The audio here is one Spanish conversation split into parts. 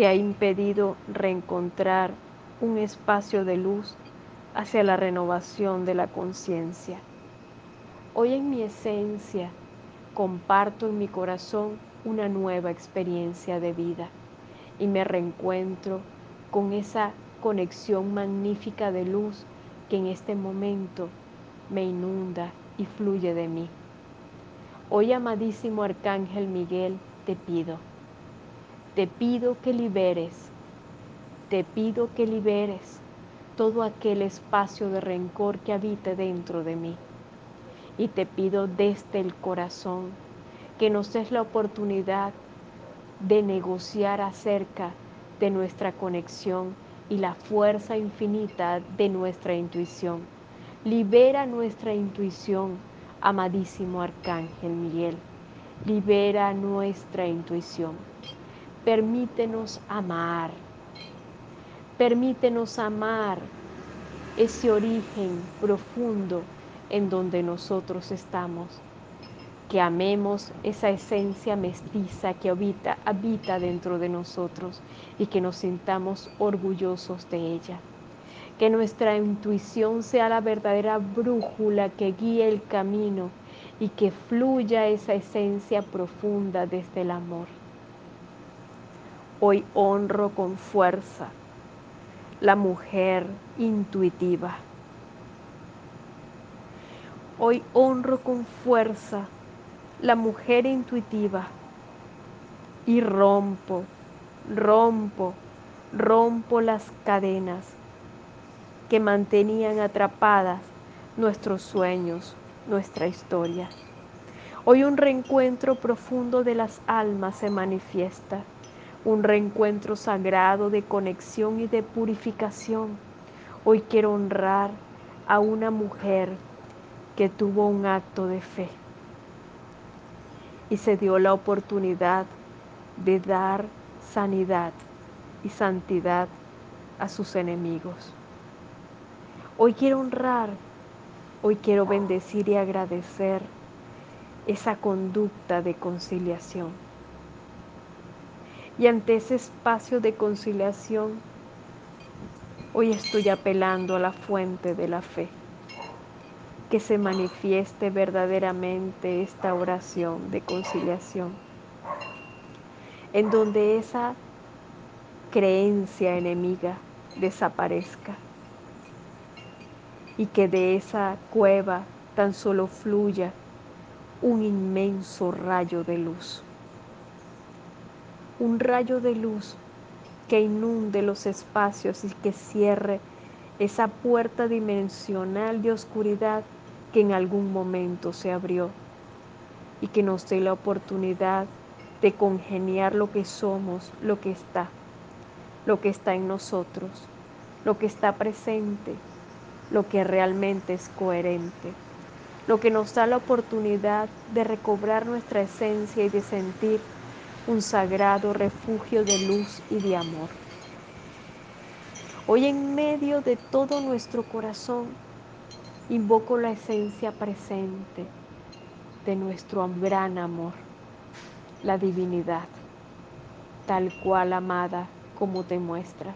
que ha impedido reencontrar un espacio de luz hacia la renovación de la conciencia. Hoy en mi esencia comparto en mi corazón una nueva experiencia de vida y me reencuentro con esa conexión magnífica de luz que en este momento me inunda y fluye de mí. Hoy, amadísimo Arcángel Miguel, te pido, te pido que liberes, te pido que liberes todo aquel espacio de rencor que habite dentro de mí. Y te pido desde el corazón que nos des la oportunidad de negociar acerca de nuestra conexión y la fuerza infinita de nuestra intuición. Libera nuestra intuición, amadísimo Arcángel Miguel. Libera nuestra intuición. Permítenos amar. Permítenos amar ese origen profundo en donde nosotros estamos que amemos esa esencia mestiza que habita, habita dentro de nosotros y que nos sintamos orgullosos de ella. Que nuestra intuición sea la verdadera brújula que guíe el camino y que fluya esa esencia profunda desde el amor. Hoy honro con fuerza la mujer intuitiva. Hoy honro con fuerza la mujer intuitiva y rompo, rompo, rompo las cadenas que mantenían atrapadas nuestros sueños, nuestra historia. Hoy un reencuentro profundo de las almas se manifiesta, un reencuentro sagrado de conexión y de purificación. Hoy quiero honrar a una mujer que tuvo un acto de fe y se dio la oportunidad de dar sanidad y santidad a sus enemigos. Hoy quiero honrar, hoy quiero bendecir y agradecer esa conducta de conciliación. Y ante ese espacio de conciliación, hoy estoy apelando a la fuente de la fe que se manifieste verdaderamente esta oración de conciliación, en donde esa creencia enemiga desaparezca y que de esa cueva tan solo fluya un inmenso rayo de luz. Un rayo de luz que inunde los espacios y que cierre esa puerta dimensional de oscuridad que en algún momento se abrió y que nos dé la oportunidad de congeniar lo que somos, lo que está, lo que está en nosotros, lo que está presente, lo que realmente es coherente, lo que nos da la oportunidad de recobrar nuestra esencia y de sentir un sagrado refugio de luz y de amor. Hoy en medio de todo nuestro corazón, Invoco la esencia presente de nuestro gran amor, la divinidad, tal cual amada como te muestras.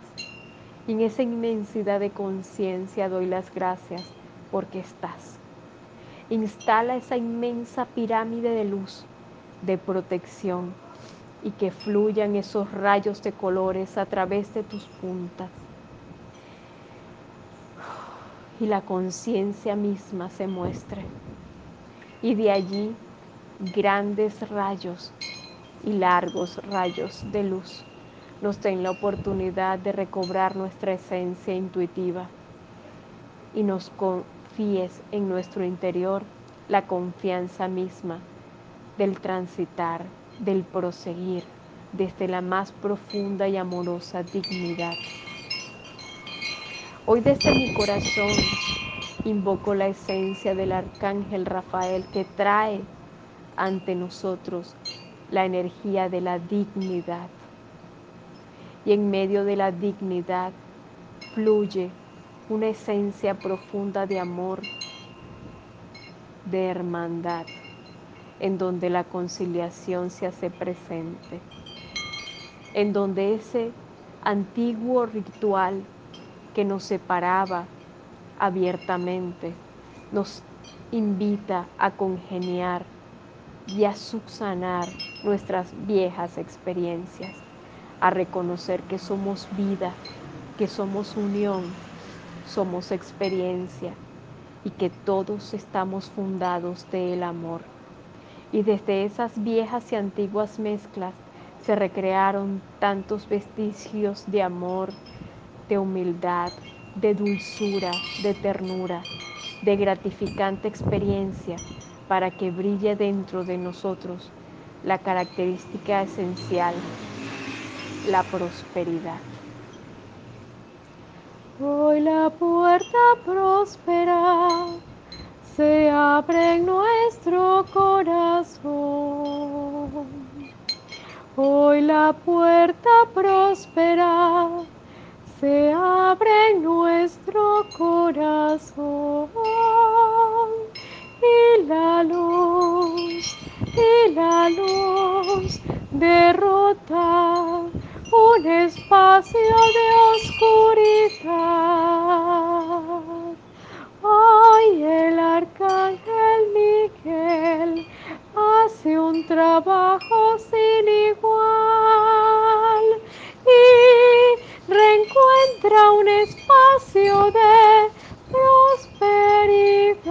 Y en esa inmensidad de conciencia doy las gracias porque estás. Instala esa inmensa pirámide de luz, de protección, y que fluyan esos rayos de colores a través de tus puntas y la conciencia misma se muestre. Y de allí grandes rayos y largos rayos de luz nos den la oportunidad de recobrar nuestra esencia intuitiva y nos confíes en nuestro interior la confianza misma del transitar, del proseguir desde la más profunda y amorosa dignidad. Hoy desde mi corazón invoco la esencia del arcángel Rafael que trae ante nosotros la energía de la dignidad. Y en medio de la dignidad fluye una esencia profunda de amor, de hermandad, en donde la conciliación se hace presente. en donde ese antiguo ritual que nos separaba abiertamente nos invita a congeniar y a subsanar nuestras viejas experiencias, a reconocer que somos vida, que somos unión, somos experiencia y que todos estamos fundados del amor. Y desde esas viejas y antiguas mezclas se recrearon tantos vestigios de amor, de humildad, de dulzura, de ternura, de gratificante experiencia para que brille dentro de nosotros la característica esencial, la prosperidad. Hoy la puerta próspera se abre en nuestro corazón. Hoy la puerta próspera se abre en nuestro corazón y la luz, y la luz derrota un espacio de oscuridad. Un trabajo sin igual y reencuentra un espacio de prosperidad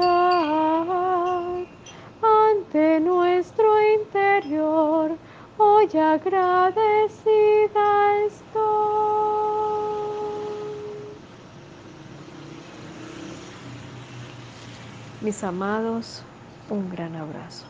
ante nuestro interior. Hoy agradecida estoy. Mis amados, un gran abrazo.